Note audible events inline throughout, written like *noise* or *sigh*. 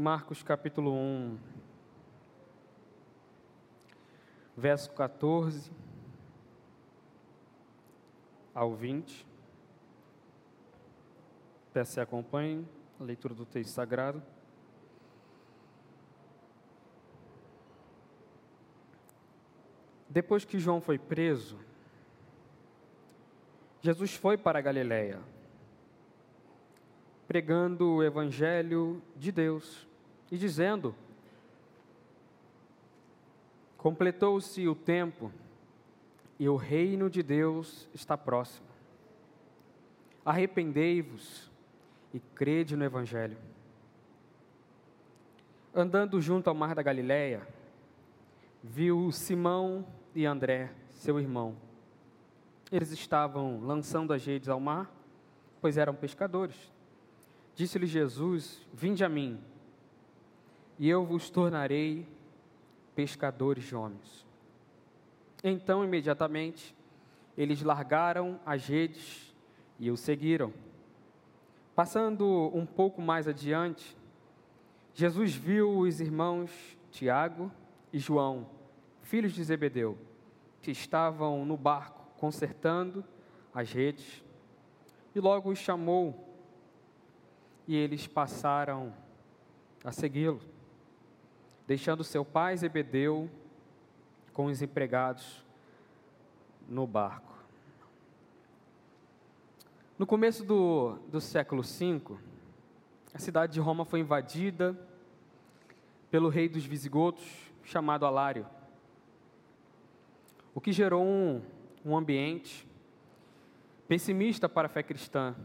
Marcos capítulo 1, verso 14 ao 20. Peço que acompanhe a leitura do texto sagrado. Depois que João foi preso, Jesus foi para a Galiléia, pregando o evangelho de Deus e dizendo: Completou-se o tempo e o reino de Deus está próximo. Arrependei-vos e crede no evangelho. Andando junto ao mar da Galiléia, viu Simão e André, seu irmão. Eles estavam lançando as redes ao mar, pois eram pescadores. Disse-lhe Jesus: Vinde a mim, e eu vos tornarei pescadores de homens. Então, imediatamente, eles largaram as redes e o seguiram. Passando um pouco mais adiante, Jesus viu os irmãos Tiago e João, filhos de Zebedeu, que estavam no barco consertando as redes, e logo os chamou, e eles passaram a segui-lo, deixando seu pai Zebedeu com os empregados no barco. No começo do, do século V, a cidade de Roma foi invadida pelo rei dos visigodos, chamado Alário, o que gerou um, um ambiente pessimista para a fé cristã,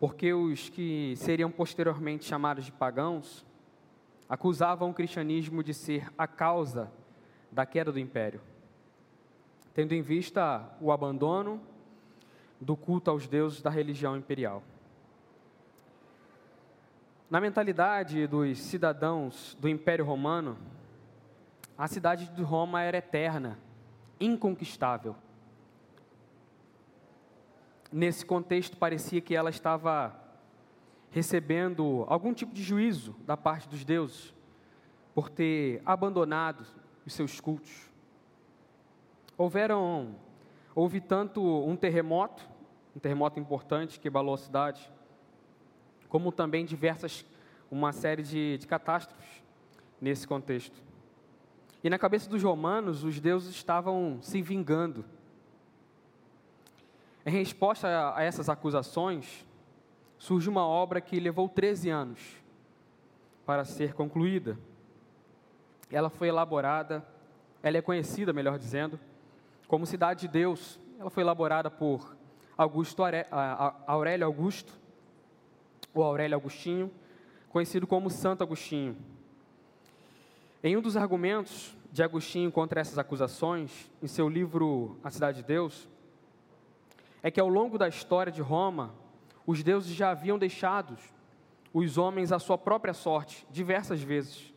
porque os que seriam posteriormente chamados de pagãos acusavam o cristianismo de ser a causa da queda do império, tendo em vista o abandono do culto aos deuses da religião imperial. Na mentalidade dos cidadãos do Império Romano, a cidade de Roma era eterna, inconquistável. Nesse contexto, parecia que ela estava recebendo algum tipo de juízo da parte dos deuses por ter abandonado os seus cultos. Houveram Houve tanto um terremoto, um terremoto importante que abalou a cidade, como também diversas, uma série de, de catástrofes nesse contexto. E na cabeça dos romanos, os deuses estavam se vingando. Em resposta a essas acusações, surge uma obra que levou 13 anos para ser concluída. Ela foi elaborada, ela é conhecida, melhor dizendo, como Cidade de Deus, ela foi elaborada por Augusto Aurélio Augusto, ou Aurélio Agostinho, conhecido como Santo Agostinho. Em um dos argumentos de Agostinho contra essas acusações, em seu livro A Cidade de Deus, é que ao longo da história de Roma, os deuses já haviam deixado os homens à sua própria sorte diversas vezes.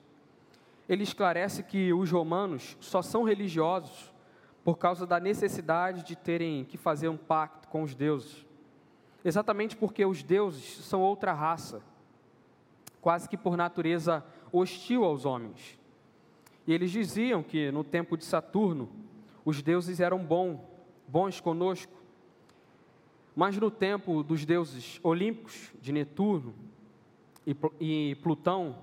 Ele esclarece que os romanos só são religiosos por causa da necessidade de terem que fazer um pacto com os deuses. Exatamente porque os deuses são outra raça, quase que por natureza hostil aos homens. E eles diziam que no tempo de Saturno, os deuses eram bons, bons conosco. Mas no tempo dos deuses olímpicos, de Netuno e Plutão,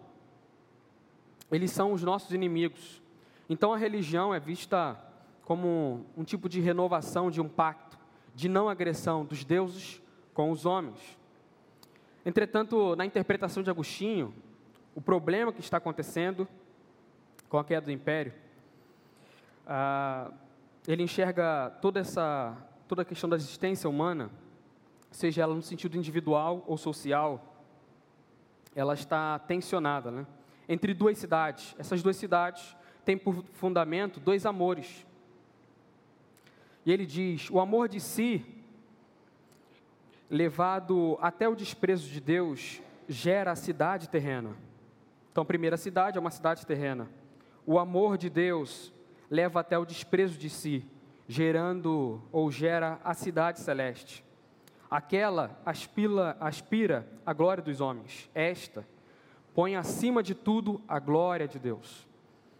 eles são os nossos inimigos. Então a religião é vista como um tipo de renovação de um pacto de não agressão dos deuses com os homens. Entretanto, na interpretação de Agostinho, o problema que está acontecendo com a queda do império, ah, ele enxerga toda essa toda a questão da existência humana, seja ela no sentido individual ou social, ela está tensionada, né? Entre duas cidades. Essas duas cidades têm por fundamento dois amores. E ele diz: o amor de si, levado até o desprezo de Deus, gera a cidade terrena. Então, a primeira cidade é uma cidade terrena. O amor de Deus leva até o desprezo de si, gerando ou gera a cidade celeste. Aquela aspira, aspira a glória dos homens. Esta põe acima de tudo a glória de Deus.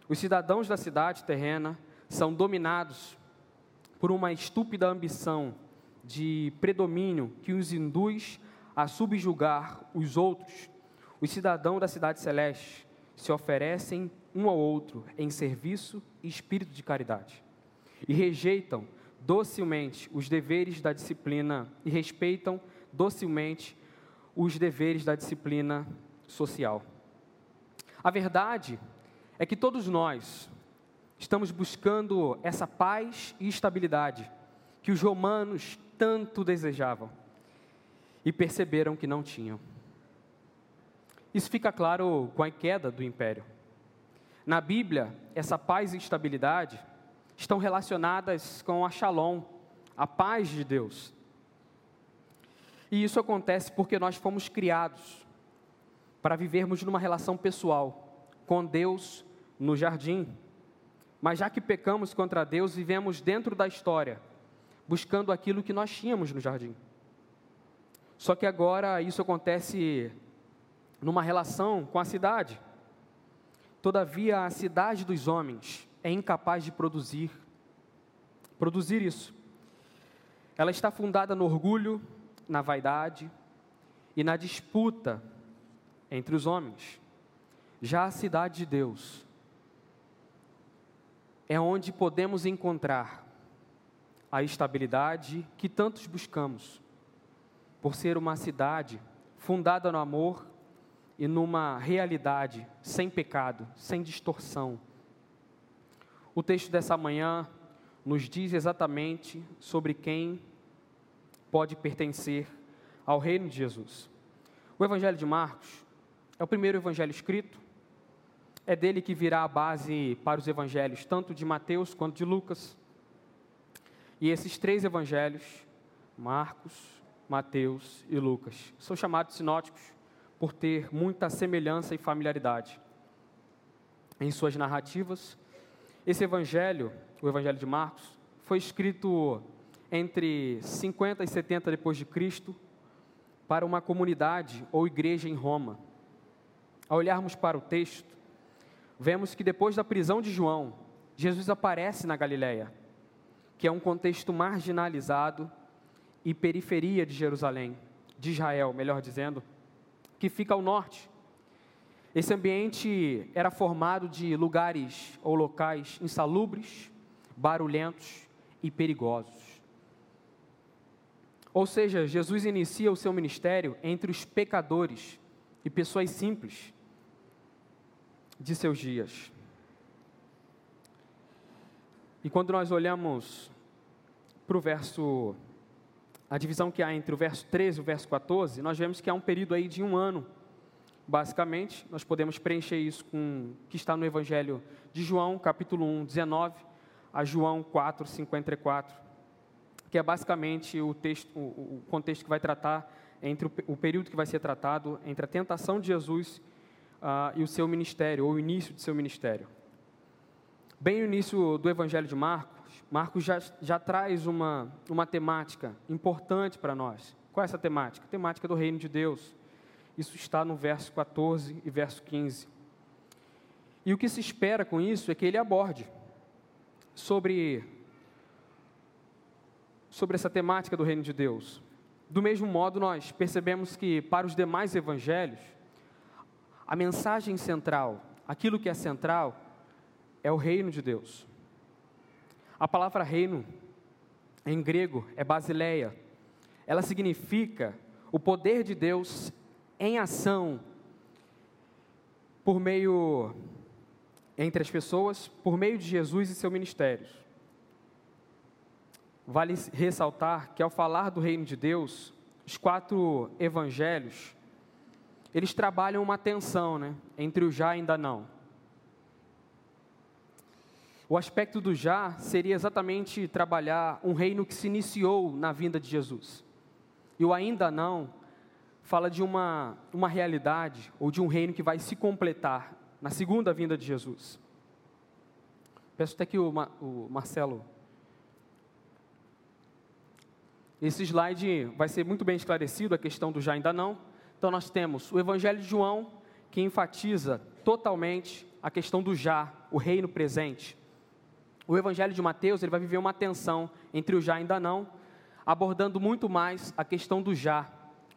Os cidadãos da cidade terrena são dominados por uma estúpida ambição de predomínio que os induz a subjugar os outros. Os cidadãos da cidade celeste se oferecem um ao outro em serviço e espírito de caridade e rejeitam docilmente os deveres da disciplina e respeitam docilmente os deveres da disciplina social. A verdade é que todos nós estamos buscando essa paz e estabilidade que os romanos tanto desejavam e perceberam que não tinham. Isso fica claro com a queda do império. Na Bíblia, essa paz e estabilidade estão relacionadas com a shalom, a paz de Deus. E isso acontece porque nós fomos criados para vivermos numa relação pessoal com Deus no jardim. Mas já que pecamos contra Deus, vivemos dentro da história, buscando aquilo que nós tínhamos no jardim. Só que agora isso acontece numa relação com a cidade. Todavia, a cidade dos homens é incapaz de produzir produzir isso. Ela está fundada no orgulho, na vaidade e na disputa entre os homens. Já a cidade de Deus é onde podemos encontrar a estabilidade que tantos buscamos, por ser uma cidade fundada no amor e numa realidade sem pecado, sem distorção, o texto dessa manhã nos diz exatamente sobre quem pode pertencer ao reino de Jesus. O Evangelho de Marcos é o primeiro evangelho escrito, é dele que virá a base para os evangelhos, tanto de Mateus quanto de Lucas. E esses três evangelhos, Marcos, Mateus e Lucas, são chamados sinóticos por ter muita semelhança e familiaridade em suas narrativas esse evangelho, o evangelho de Marcos, foi escrito entre 50 e 70 depois de Cristo para uma comunidade ou igreja em Roma. Ao olharmos para o texto, vemos que depois da prisão de João, Jesus aparece na Galileia, que é um contexto marginalizado e periferia de Jerusalém, de Israel, melhor dizendo, que fica ao norte esse ambiente era formado de lugares ou locais insalubres, barulhentos e perigosos. Ou seja, Jesus inicia o seu ministério entre os pecadores e pessoas simples de seus dias. E quando nós olhamos para o verso, a divisão que há entre o verso 13 e o verso 14, nós vemos que há um período aí de um ano Basicamente, nós podemos preencher isso com o que está no Evangelho de João, capítulo 1, 19, a João 4, 54, que é basicamente o, texto, o, contexto que vai tratar entre o, o, período que vai ser tratado entre a tentação de Jesus uh, e o seu ministério, ou o início de seu ministério. Bem no início do Evangelho de Marcos, Marcos já, já traz uma, uma temática importante para nós. Qual é essa temática? Temática do reino de Deus isso está no verso 14 e verso 15. E o que se espera com isso é que ele aborde sobre, sobre essa temática do reino de Deus. Do mesmo modo, nós percebemos que para os demais evangelhos, a mensagem central, aquilo que é central, é o reino de Deus. A palavra reino, em grego, é basileia. Ela significa o poder de Deus em ação por meio entre as pessoas, por meio de Jesus e seu ministério. Vale ressaltar que ao falar do reino de Deus, os quatro evangelhos, eles trabalham uma tensão, né, entre o já e ainda não. O aspecto do já seria exatamente trabalhar um reino que se iniciou na vinda de Jesus. E o ainda não fala de uma, uma realidade ou de um reino que vai se completar na segunda vinda de Jesus. Peço até que o, o Marcelo Esse slide vai ser muito bem esclarecido a questão do já ainda não. Então nós temos o Evangelho de João, que enfatiza totalmente a questão do já, o reino presente. O Evangelho de Mateus ele vai viver uma tensão entre o já e ainda não, abordando muito mais a questão do já.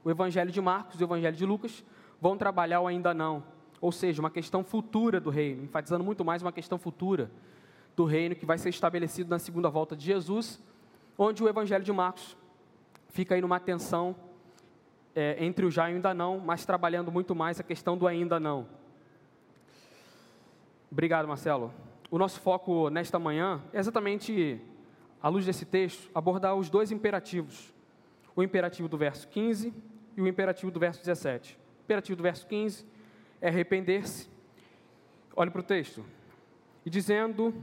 O Evangelho de Marcos e o Evangelho de Lucas vão trabalhar o ainda não, ou seja, uma questão futura do reino, enfatizando muito mais uma questão futura do reino que vai ser estabelecido na segunda volta de Jesus, onde o Evangelho de Marcos fica aí numa tensão é, entre o já e o ainda não, mas trabalhando muito mais a questão do ainda não. Obrigado, Marcelo. O nosso foco nesta manhã é exatamente, à luz desse texto, abordar os dois imperativos. O imperativo do verso 15 e o imperativo do verso 17. O imperativo do verso 15 é arrepender-se. Olhe para o texto. E dizendo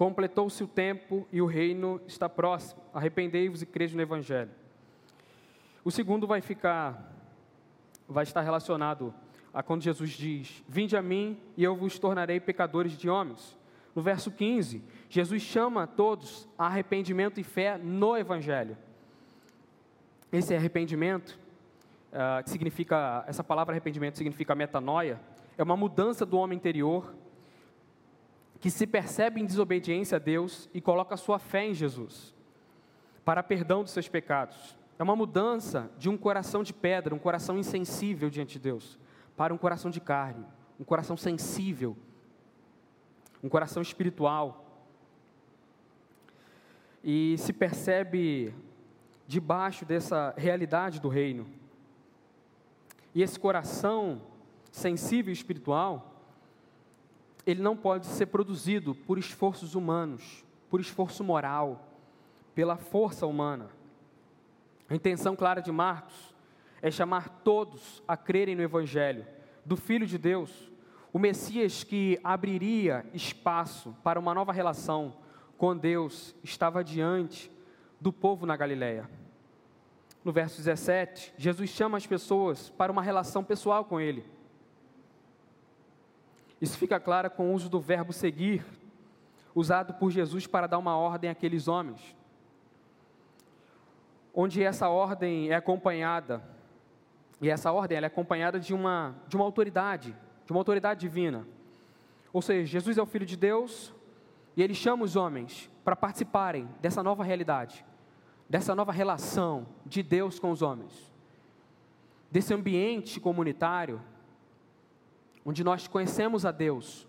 Completou-se o tempo e o reino está próximo. Arrependei-vos e crede no Evangelho. O segundo vai ficar, vai estar relacionado a quando Jesus diz: Vinde a mim e eu vos tornarei pecadores de homens. No verso 15, Jesus chama todos a arrependimento e fé no Evangelho. Esse arrependimento, uh, que significa, essa palavra arrependimento significa metanoia, é uma mudança do homem interior que se percebe em desobediência a Deus e coloca sua fé em Jesus para perdão dos seus pecados. É uma mudança de um coração de pedra, um coração insensível diante de Deus, para um coração de carne, um coração sensível, um coração espiritual. E se percebe debaixo dessa realidade do reino. E esse coração sensível e espiritual ele não pode ser produzido por esforços humanos, por esforço moral, pela força humana. A intenção clara de Marcos é chamar todos a crerem no Evangelho do Filho de Deus, o Messias que abriria espaço para uma nova relação com Deus estava diante do povo na Galileia. No verso 17, Jesus chama as pessoas para uma relação pessoal com Ele isso fica claro com o uso do verbo seguir, usado por Jesus para dar uma ordem àqueles homens. Onde essa ordem é acompanhada, e essa ordem é acompanhada de uma, de uma autoridade, de uma autoridade divina. Ou seja, Jesus é o Filho de Deus, e ele chama os homens para participarem dessa nova realidade, dessa nova relação de Deus com os homens, desse ambiente comunitário onde nós conhecemos a Deus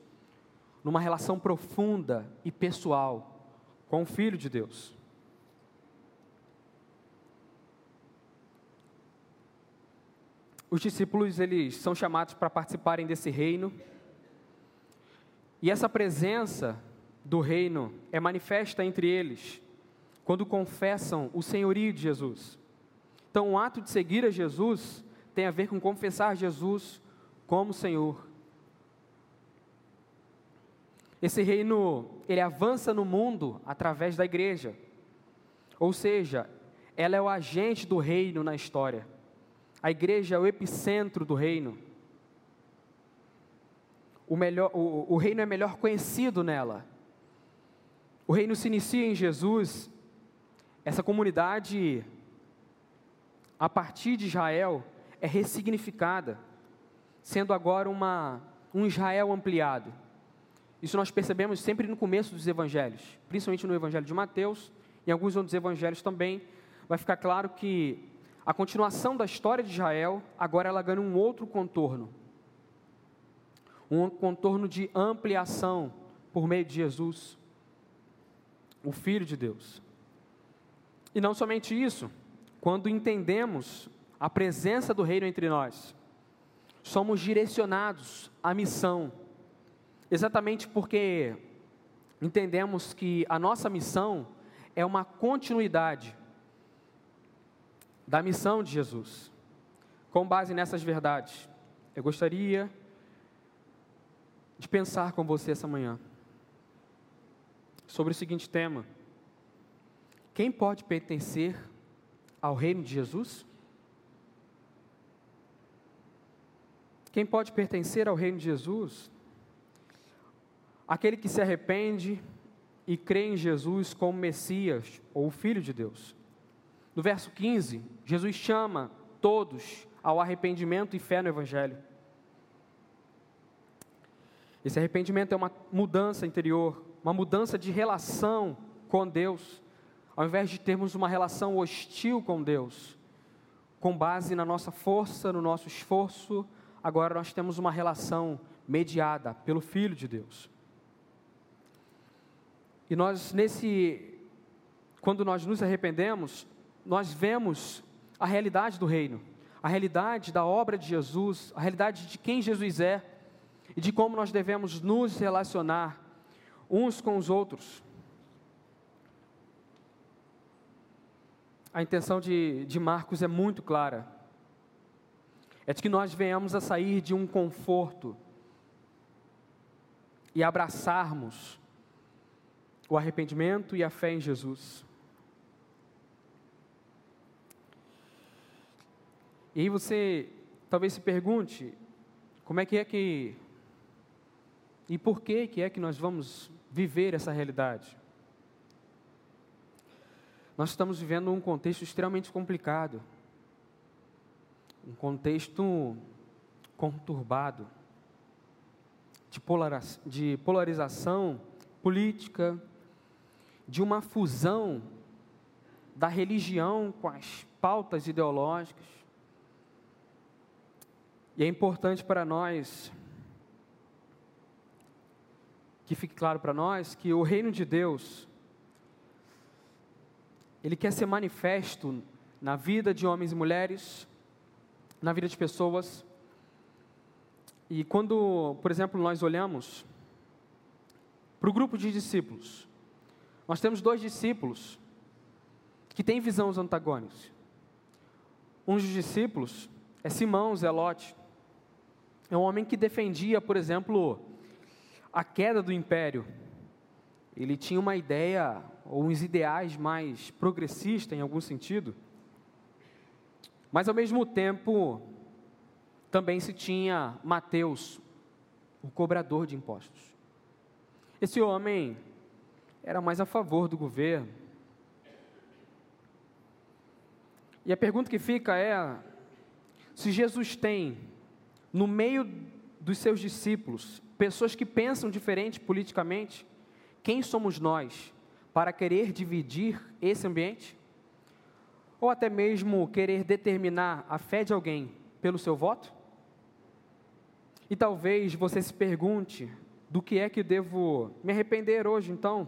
numa relação profunda e pessoal com o Filho de Deus. Os discípulos eles são chamados para participarem desse reino. E essa presença do reino é manifesta entre eles quando confessam o senhorio de Jesus. Então, o ato de seguir a Jesus tem a ver com confessar Jesus como Senhor. Esse reino, ele avança no mundo através da igreja. Ou seja, ela é o agente do reino na história. A igreja é o epicentro do reino. O, melhor, o, o reino é melhor conhecido nela. O reino se inicia em Jesus. Essa comunidade, a partir de Israel, é ressignificada sendo agora uma, um Israel ampliado. Isso nós percebemos sempre no começo dos evangelhos, principalmente no evangelho de Mateus em alguns outros evangelhos também, vai ficar claro que a continuação da história de Israel, agora ela ganha um outro contorno. Um contorno de ampliação por meio de Jesus, o Filho de Deus. E não somente isso, quando entendemos a presença do reino entre nós, somos direcionados à missão, exatamente porque entendemos que a nossa missão é uma continuidade da missão de Jesus. Com base nessas verdades, eu gostaria de pensar com você essa manhã sobre o seguinte tema: quem pode pertencer ao reino de Jesus? Quem pode pertencer ao reino de Jesus? Aquele que se arrepende e crê em Jesus como Messias ou Filho de Deus. No verso 15, Jesus chama todos ao arrependimento e fé no Evangelho. Esse arrependimento é uma mudança interior, uma mudança de relação com Deus, ao invés de termos uma relação hostil com Deus, com base na nossa força, no nosso esforço, agora nós temos uma relação mediada pelo Filho de Deus. E nós, nesse, quando nós nos arrependemos, nós vemos a realidade do reino, a realidade da obra de Jesus, a realidade de quem Jesus é e de como nós devemos nos relacionar uns com os outros. A intenção de, de Marcos é muito clara. É de que nós venhamos a sair de um conforto e abraçarmos o arrependimento e a fé em Jesus. E aí você talvez se pergunte, como é que é que e por que que é que nós vamos viver essa realidade? Nós estamos vivendo um contexto extremamente complicado. Um contexto conturbado de, polarização política, de uma fusão da religião com as pautas ideológicas. E é importante para nós que fique claro para nós que o reino de Deus ele quer ser manifesto na vida de homens e mulheres, na vida de pessoas. E quando, por exemplo, nós olhamos para o grupo de discípulos, nós temos dois discípulos que têm visões antagônicas. Um dos discípulos é Simão Zelote. É um homem que defendia, por exemplo, a queda do império. Ele tinha uma ideia ou uns ideais mais progressistas em algum sentido. Mas ao mesmo tempo, também se tinha Mateus, o cobrador de impostos. Esse homem era mais a favor do governo. E a pergunta que fica é: se Jesus tem no meio dos seus discípulos pessoas que pensam diferente politicamente, quem somos nós para querer dividir esse ambiente? Ou até mesmo querer determinar a fé de alguém pelo seu voto? E talvez você se pergunte: do que é que devo me arrepender hoje então?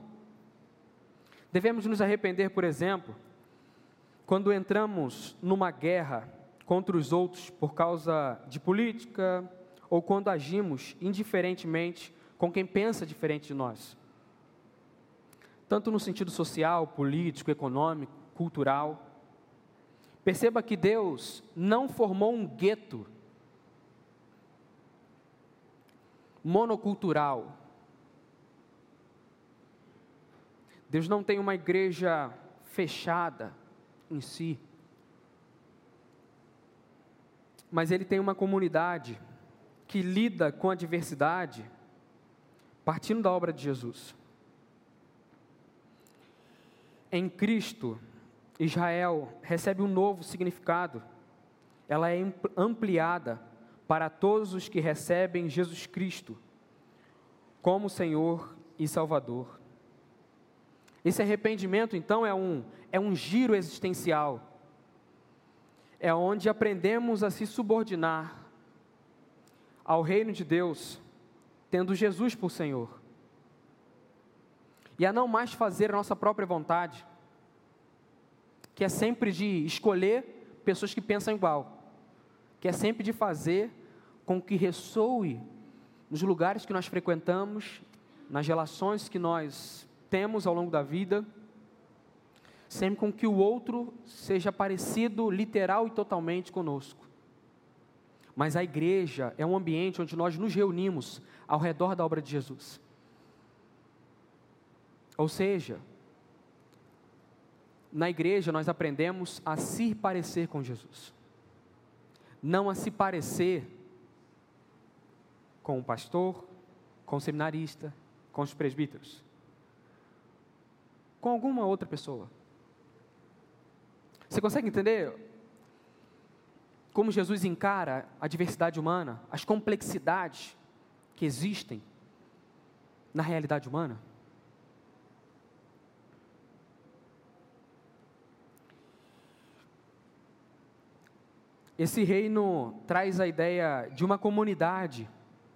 Devemos nos arrepender, por exemplo, quando entramos numa guerra contra os outros por causa de política ou quando agimos indiferentemente com quem pensa diferente de nós. Tanto no sentido social, político, econômico, cultural. Perceba que Deus não formou um gueto monocultural Deus não tem uma igreja fechada em si, mas Ele tem uma comunidade que lida com a diversidade partindo da obra de Jesus. Em Cristo, Israel recebe um novo significado, ela é ampliada para todos os que recebem Jesus Cristo como Senhor e Salvador. Esse arrependimento, então, é um, é um giro existencial. É onde aprendemos a se subordinar ao reino de Deus, tendo Jesus por Senhor. E a não mais fazer a nossa própria vontade, que é sempre de escolher pessoas que pensam igual, que é sempre de fazer com que ressoe nos lugares que nós frequentamos, nas relações que nós temos ao longo da vida, sempre com que o outro seja parecido literal e totalmente conosco. Mas a igreja é um ambiente onde nós nos reunimos ao redor da obra de Jesus. Ou seja, na igreja nós aprendemos a se parecer com Jesus, não a se parecer com o pastor, com o seminarista, com os presbíteros com alguma outra pessoa. Você consegue entender como Jesus encara a diversidade humana, as complexidades que existem na realidade humana? Esse reino traz a ideia de uma comunidade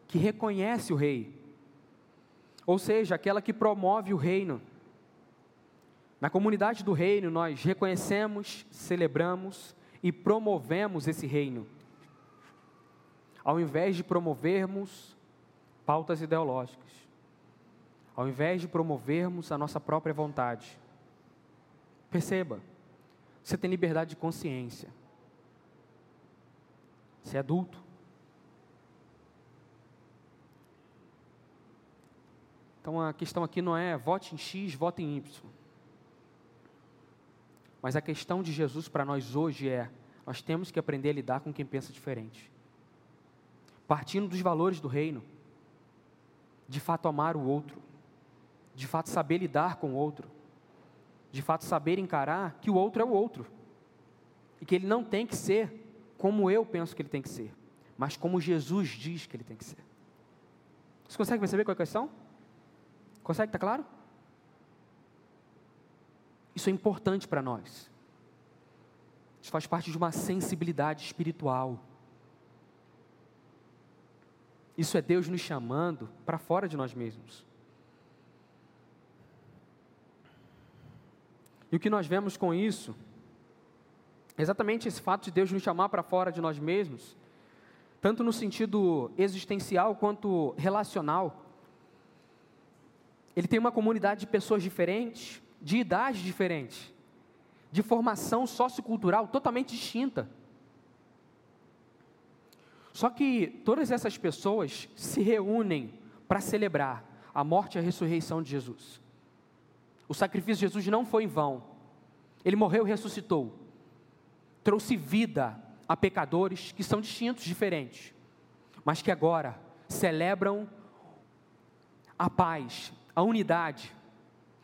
que reconhece o rei, ou seja, aquela que promove o reino. Na comunidade do reino, nós reconhecemos, celebramos e promovemos esse reino, ao invés de promovermos pautas ideológicas, ao invés de promovermos a nossa própria vontade. Perceba, você tem liberdade de consciência. Você é adulto. Então a questão aqui não é vote em X, vote em Y. Mas a questão de Jesus para nós hoje é: nós temos que aprender a lidar com quem pensa diferente. Partindo dos valores do reino, de fato amar o outro, de fato saber lidar com o outro, de fato saber encarar que o outro é o outro e que ele não tem que ser como eu penso que ele tem que ser, mas como Jesus diz que ele tem que ser. Você consegue perceber qual é a questão? Consegue, está claro? Isso é importante para nós. Isso faz parte de uma sensibilidade espiritual. Isso é Deus nos chamando para fora de nós mesmos. E o que nós vemos com isso exatamente esse fato de Deus nos chamar para fora de nós mesmos, tanto no sentido existencial quanto relacional. Ele tem uma comunidade de pessoas diferentes, de idades diferentes, de formação sociocultural totalmente distinta. Só que todas essas pessoas se reúnem para celebrar a morte e a ressurreição de Jesus. O sacrifício de Jesus não foi em vão. Ele morreu e ressuscitou trouxe vida a pecadores que são distintos, diferentes, mas que agora celebram a paz, a unidade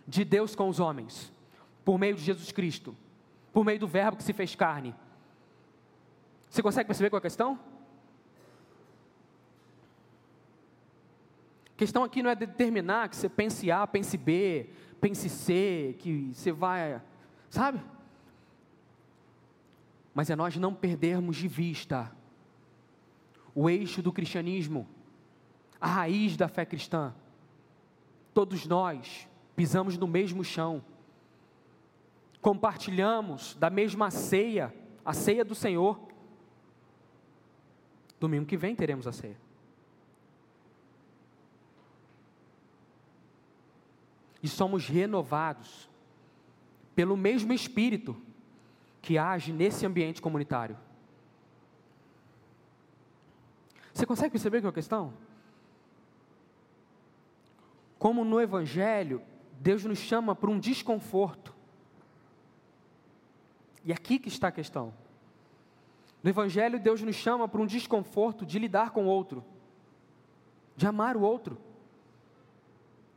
de Deus com os homens, por meio de Jesus Cristo, por meio do Verbo que se fez carne. Você consegue perceber qual é a questão? A questão aqui não é determinar que você pense A, pense B, pense C, que você vai, sabe? Mas é nós não perdermos de vista o eixo do cristianismo, a raiz da fé cristã. Todos nós pisamos no mesmo chão, compartilhamos da mesma ceia, a ceia do Senhor. Domingo que vem teremos a ceia. E somos renovados pelo mesmo Espírito que age nesse ambiente comunitário. Você consegue perceber qual é a questão? Como no Evangelho, Deus nos chama para um desconforto. E aqui que está a questão. No Evangelho, Deus nos chama para um desconforto de lidar com o outro, de amar o outro,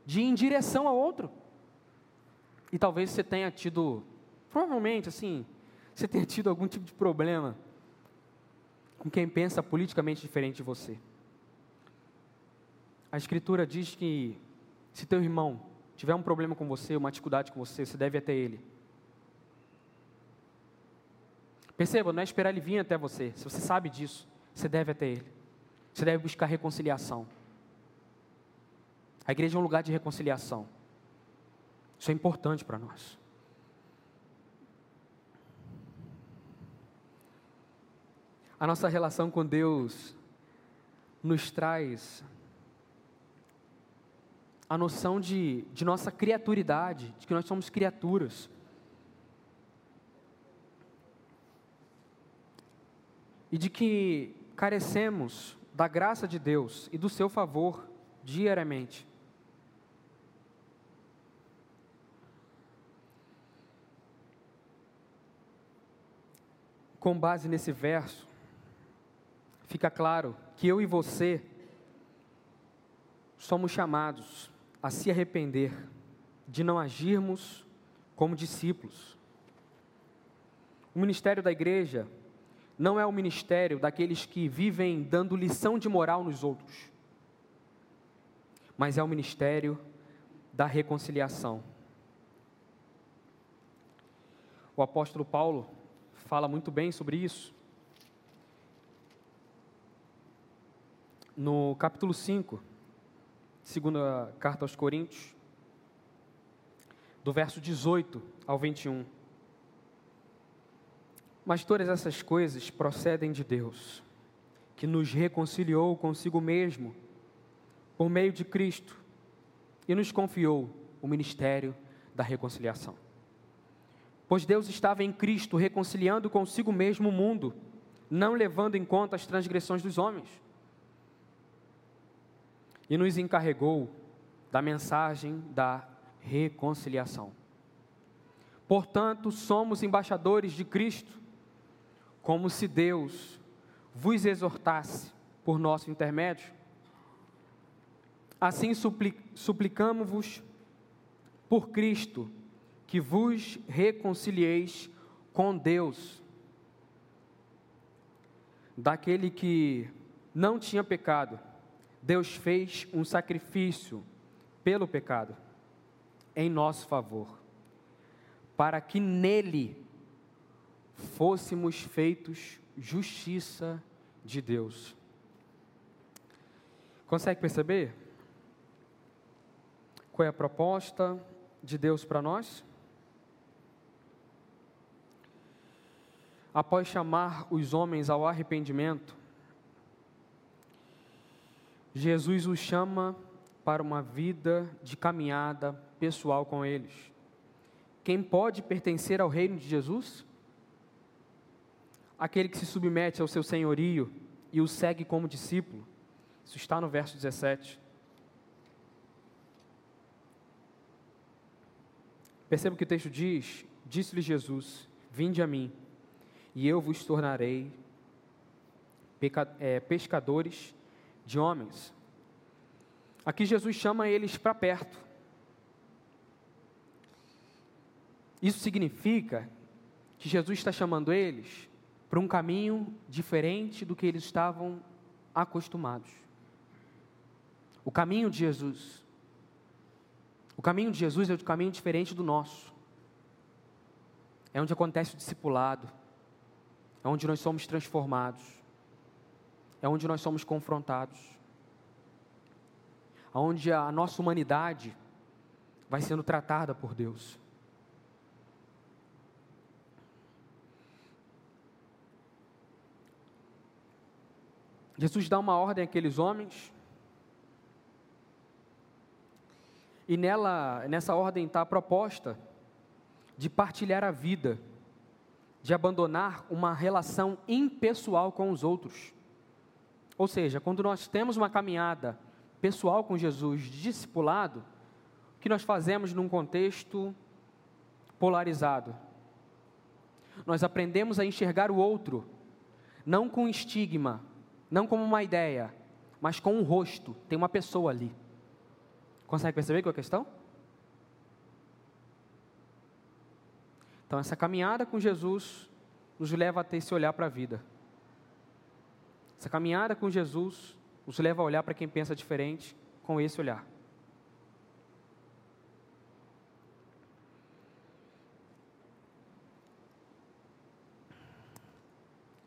de ir em direção ao outro. E talvez você tenha tido, provavelmente assim, você tenha tido algum tipo de problema com quem pensa politicamente diferente de você. A Escritura diz que se teu irmão tiver um problema com você, uma dificuldade com você, você deve até ele. Perceba, não é esperar ele vir até você. Se você sabe disso, você deve até ele. Você deve buscar reconciliação. A igreja é um lugar de reconciliação. Isso é importante para nós. A nossa relação com Deus nos traz a noção de, de nossa criaturidade, de que nós somos criaturas. E de que carecemos da graça de Deus e do seu favor diariamente. Com base nesse verso, fica claro que eu e você somos chamados a se arrepender de não agirmos como discípulos. O ministério da igreja não é o ministério daqueles que vivem dando lição de moral nos outros, mas é o ministério da reconciliação. O apóstolo Paulo fala muito bem sobre isso. No capítulo 5, segunda carta aos Coríntios, do verso 18 ao 21. Mas todas essas coisas procedem de Deus, que nos reconciliou consigo mesmo por meio de Cristo e nos confiou o ministério da reconciliação. Pois Deus estava em Cristo reconciliando consigo mesmo o mundo, não levando em conta as transgressões dos homens. E nos encarregou da mensagem da reconciliação. Portanto, somos embaixadores de Cristo, como se Deus vos exortasse por nosso intermédio. Assim suplicamos-vos por Cristo que vos reconcilieis com Deus. Daquele que não tinha pecado, Deus fez um sacrifício pelo pecado em nosso favor, para que nele fôssemos feitos justiça de Deus. Consegue perceber? Qual é a proposta de Deus para nós? Após chamar os homens ao arrependimento, Jesus os chama para uma vida de caminhada pessoal com eles. Quem pode pertencer ao reino de Jesus? Aquele que se submete ao seu senhorio e o segue como discípulo. Isso está no verso 17. Perceba que o texto diz: Disse-lhe Jesus: Vinde a mim, e eu vos tornarei é, pescadores de homens. Aqui Jesus chama eles para perto. Isso significa que Jesus está chamando eles para um caminho diferente do que eles estavam acostumados. O caminho de Jesus o caminho de Jesus é um caminho diferente do nosso. É onde acontece o discipulado. É onde nós somos transformados. É onde nós somos confrontados. Onde a nossa humanidade vai sendo tratada por Deus. Jesus dá uma ordem àqueles homens E nela, nessa ordem está a proposta de partilhar a vida, de abandonar uma relação impessoal com os outros. Ou seja, quando nós temos uma caminhada pessoal com Jesus, discipulado, o que nós fazemos num contexto polarizado? Nós aprendemos a enxergar o outro, não com estigma, não como uma ideia, mas com um rosto, tem uma pessoa ali. Consegue perceber qual é a questão? Então, essa caminhada com Jesus nos leva a ter esse olhar para a vida. Essa caminhada com Jesus nos leva a olhar para quem pensa diferente com esse olhar.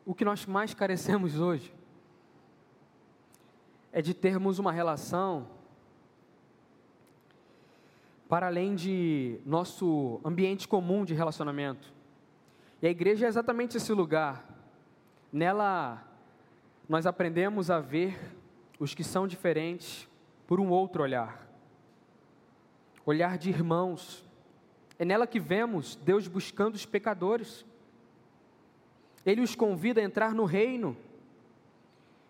O que nós mais carecemos *laughs* hoje é de termos uma relação para além de nosso ambiente comum de relacionamento. E a igreja é exatamente esse lugar. Nela, nós aprendemos a ver os que são diferentes por um outro olhar olhar de irmãos. É nela que vemos Deus buscando os pecadores. Ele os convida a entrar no reino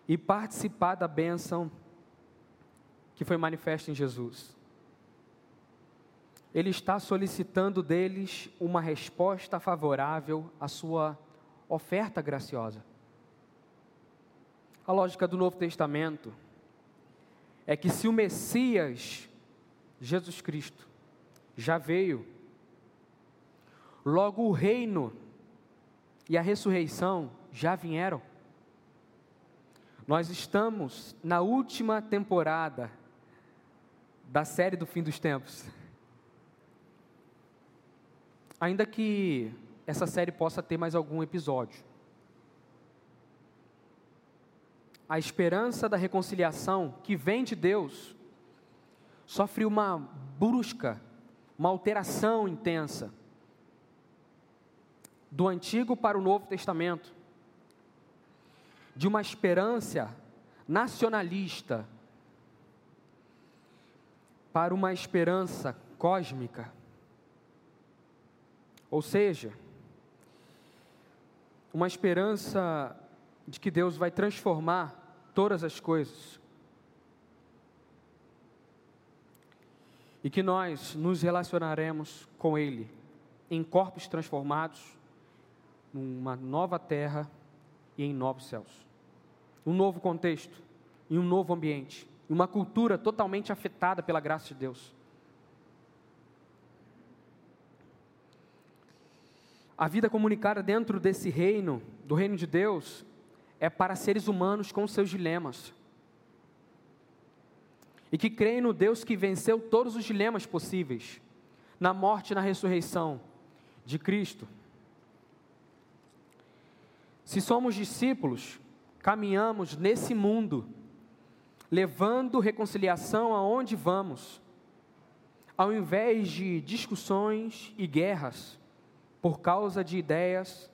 e participar da bênção que foi manifesta em Jesus. Ele está solicitando deles uma resposta favorável à sua oferta graciosa. A lógica do Novo Testamento é que se o Messias, Jesus Cristo, já veio, logo o reino e a ressurreição já vieram. Nós estamos na última temporada da série do fim dos tempos. Ainda que essa série possa ter mais algum episódio. A esperança da reconciliação que vem de Deus sofre uma brusca, uma alteração intensa do Antigo para o Novo Testamento, de uma esperança nacionalista para uma esperança cósmica. Ou seja, uma esperança de que Deus vai transformar todas as coisas. E que nós nos relacionaremos com Ele em corpos transformados, numa nova terra e em novos céus. Um novo contexto, em um novo ambiente, uma cultura totalmente afetada pela graça de Deus. A vida comunicada dentro desse reino, do reino de Deus, é para seres humanos com seus dilemas. E que creem no Deus que venceu todos os dilemas possíveis, na morte e na ressurreição de Cristo. Se somos discípulos, caminhamos nesse mundo, levando reconciliação aonde vamos, ao invés de discussões e guerras por causa de ideias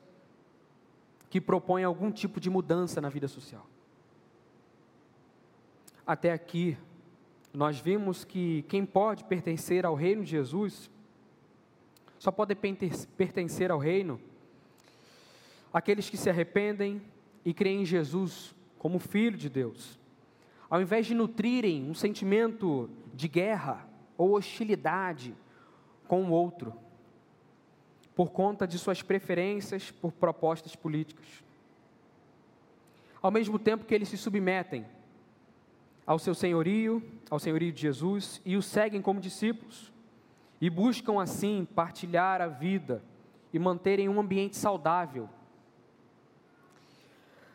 que propõem algum tipo de mudança na vida social. Até aqui, nós vimos que quem pode pertencer ao reino de Jesus, só pode pertencer ao reino aqueles que se arrependem e creem em Jesus como Filho de Deus. Ao invés de nutrirem um sentimento de guerra ou hostilidade com o outro, por conta de suas preferências por propostas políticas. Ao mesmo tempo que eles se submetem ao seu senhorio, ao senhorio de Jesus, e o seguem como discípulos, e buscam assim partilhar a vida e manterem um ambiente saudável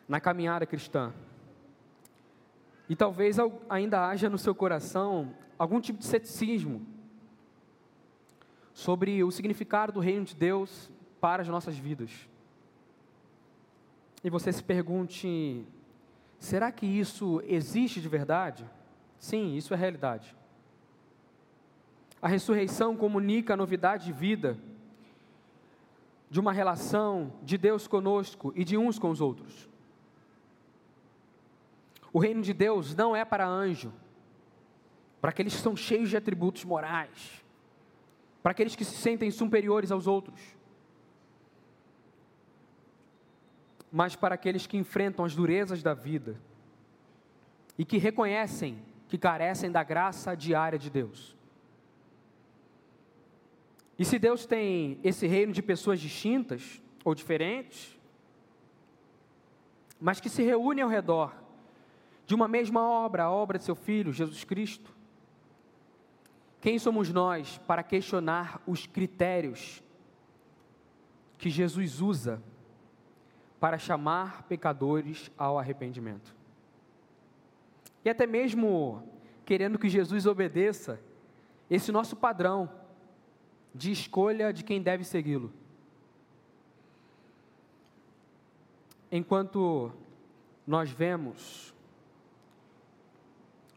na caminhada cristã. E talvez ainda haja no seu coração algum tipo de ceticismo sobre o significado do reino de Deus para as nossas vidas. E você se pergunte: será que isso existe de verdade? Sim, isso é realidade. A ressurreição comunica a novidade de vida, de uma relação de Deus conosco e de uns com os outros. O reino de Deus não é para anjo, para aqueles que são cheios de atributos morais para aqueles que se sentem superiores aos outros, mas para aqueles que enfrentam as durezas da vida e que reconhecem que carecem da graça diária de Deus. E se Deus tem esse reino de pessoas distintas ou diferentes, mas que se reúnem ao redor de uma mesma obra, a obra de seu Filho, Jesus Cristo, quem somos nós para questionar os critérios que Jesus usa para chamar pecadores ao arrependimento? E até mesmo querendo que Jesus obedeça esse nosso padrão de escolha de quem deve segui-lo. Enquanto nós vemos,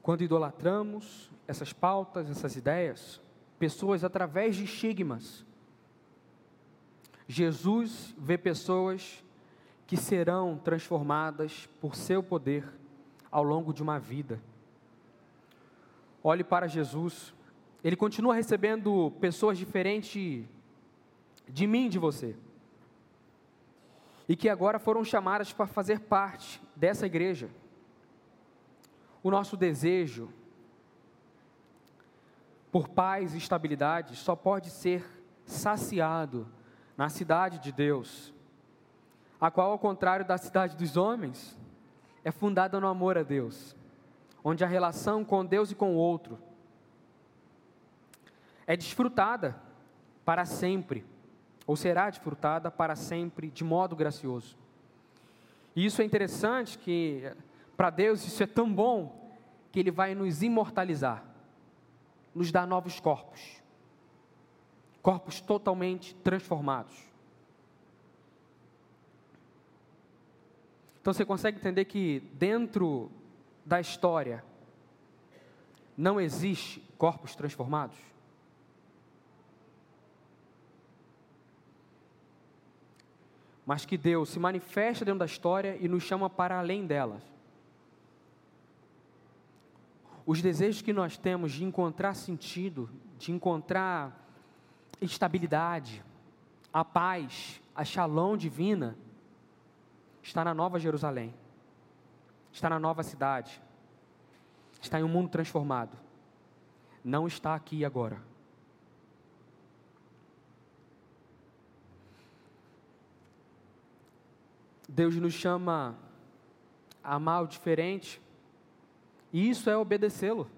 quando idolatramos, essas pautas, essas ideias, pessoas através de estigmas. Jesus vê pessoas que serão transformadas por seu poder ao longo de uma vida. Olhe para Jesus, ele continua recebendo pessoas diferentes de mim, de você, e que agora foram chamadas para fazer parte dessa igreja. O nosso desejo por paz e estabilidade só pode ser saciado na cidade de Deus, a qual, ao contrário da cidade dos homens, é fundada no amor a Deus, onde a relação com Deus e com o outro é desfrutada para sempre ou será desfrutada para sempre de modo gracioso. E isso é interessante que para Deus isso é tão bom que ele vai nos imortalizar, nos dar novos corpos. Corpos totalmente transformados. Então você consegue entender que dentro da história não existe corpos transformados? Mas que Deus se manifesta dentro da história e nos chama para além delas. Os desejos que nós temos de encontrar sentido, de encontrar estabilidade, a paz, a shalom divina, está na Nova Jerusalém, está na nova cidade, está em um mundo transformado. Não está aqui agora. Deus nos chama a amar o diferente, e isso é obedecê-lo.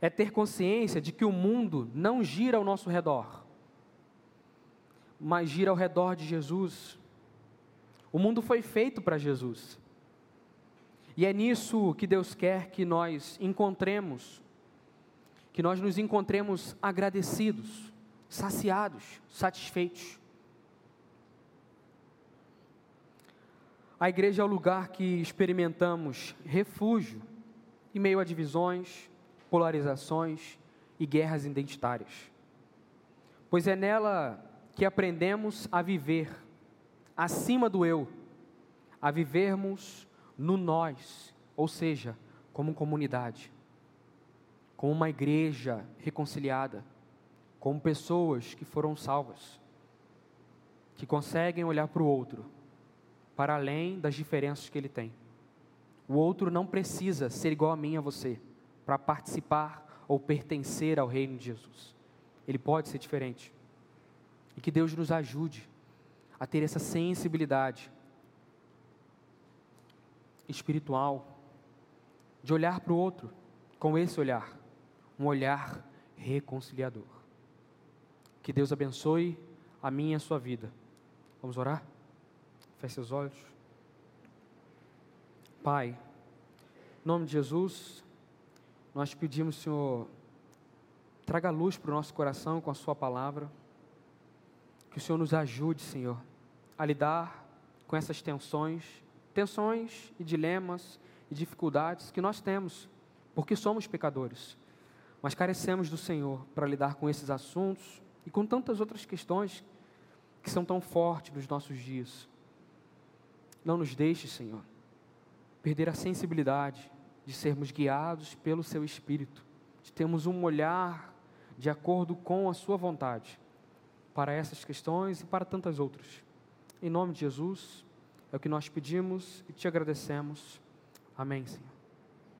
É ter consciência de que o mundo não gira ao nosso redor, mas gira ao redor de Jesus. O mundo foi feito para Jesus. E é nisso que Deus quer que nós encontremos, que nós nos encontremos agradecidos, saciados, satisfeitos. A igreja é o lugar que experimentamos refúgio em meio a divisões, polarizações e guerras identitárias. Pois é nela que aprendemos a viver acima do eu, a vivermos no nós, ou seja, como comunidade, como uma igreja reconciliada, como pessoas que foram salvas, que conseguem olhar para o outro, para além das diferenças que ele tem. O outro não precisa ser igual a mim a você para participar ou pertencer ao reino de Jesus. Ele pode ser diferente. E que Deus nos ajude a ter essa sensibilidade espiritual, de olhar para o outro com esse olhar, um olhar reconciliador. Que Deus abençoe a minha e a sua vida. Vamos orar? Feche seus olhos. Pai, em nome de Jesus, nós pedimos, Senhor, traga luz para o nosso coração com a Sua palavra. Que o Senhor nos ajude, Senhor, a lidar com essas tensões tensões e dilemas e dificuldades que nós temos, porque somos pecadores. Mas carecemos do Senhor para lidar com esses assuntos e com tantas outras questões que são tão fortes nos nossos dias. Não nos deixe, Senhor, perder a sensibilidade de sermos guiados pelo Seu Espírito, de termos um olhar de acordo com a Sua vontade para essas questões e para tantas outras. Em nome de Jesus. É o que nós pedimos e te agradecemos. Amém, Senhor.